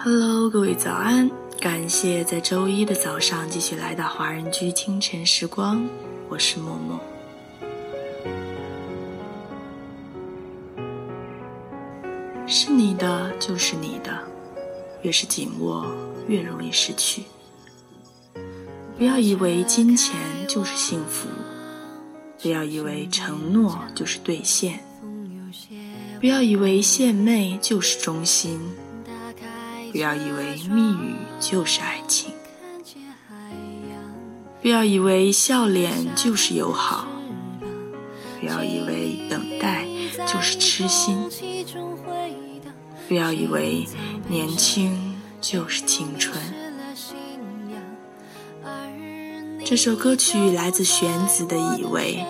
Hello，各位早安！感谢在周一的早上继续来到华人居清晨时光，我是默默。是你的就是你的，越是紧握越容易失去。不要以为金钱就是幸福，不要以为承诺就是兑现，不要以为献媚就是忠心。不要以为蜜语就是爱情，不要以为笑脸就是友好，不要以为等待就是痴心，不要以为年轻就是青春。这首歌曲来自玄子的《以为》，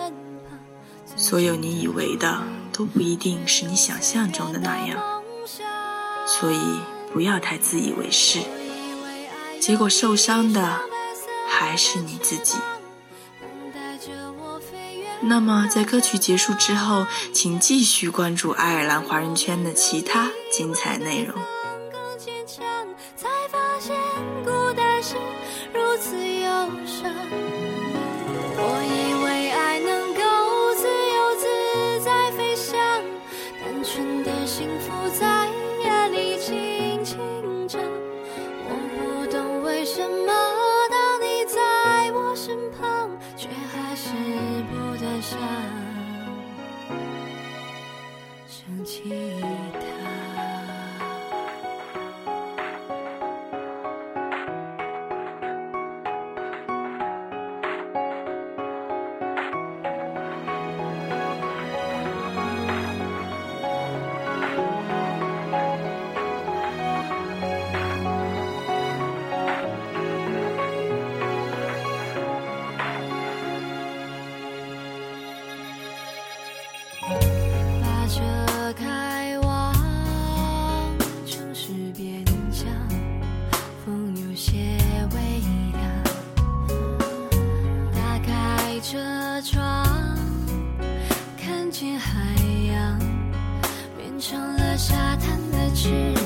所有你以为的都不一定是你想象中的那样，所以。不要太自以为是，结果受伤的还是你自己。那么，在歌曲结束之后，请继续关注爱尔兰华人圈的其他精彩内容。情。沙滩的翅。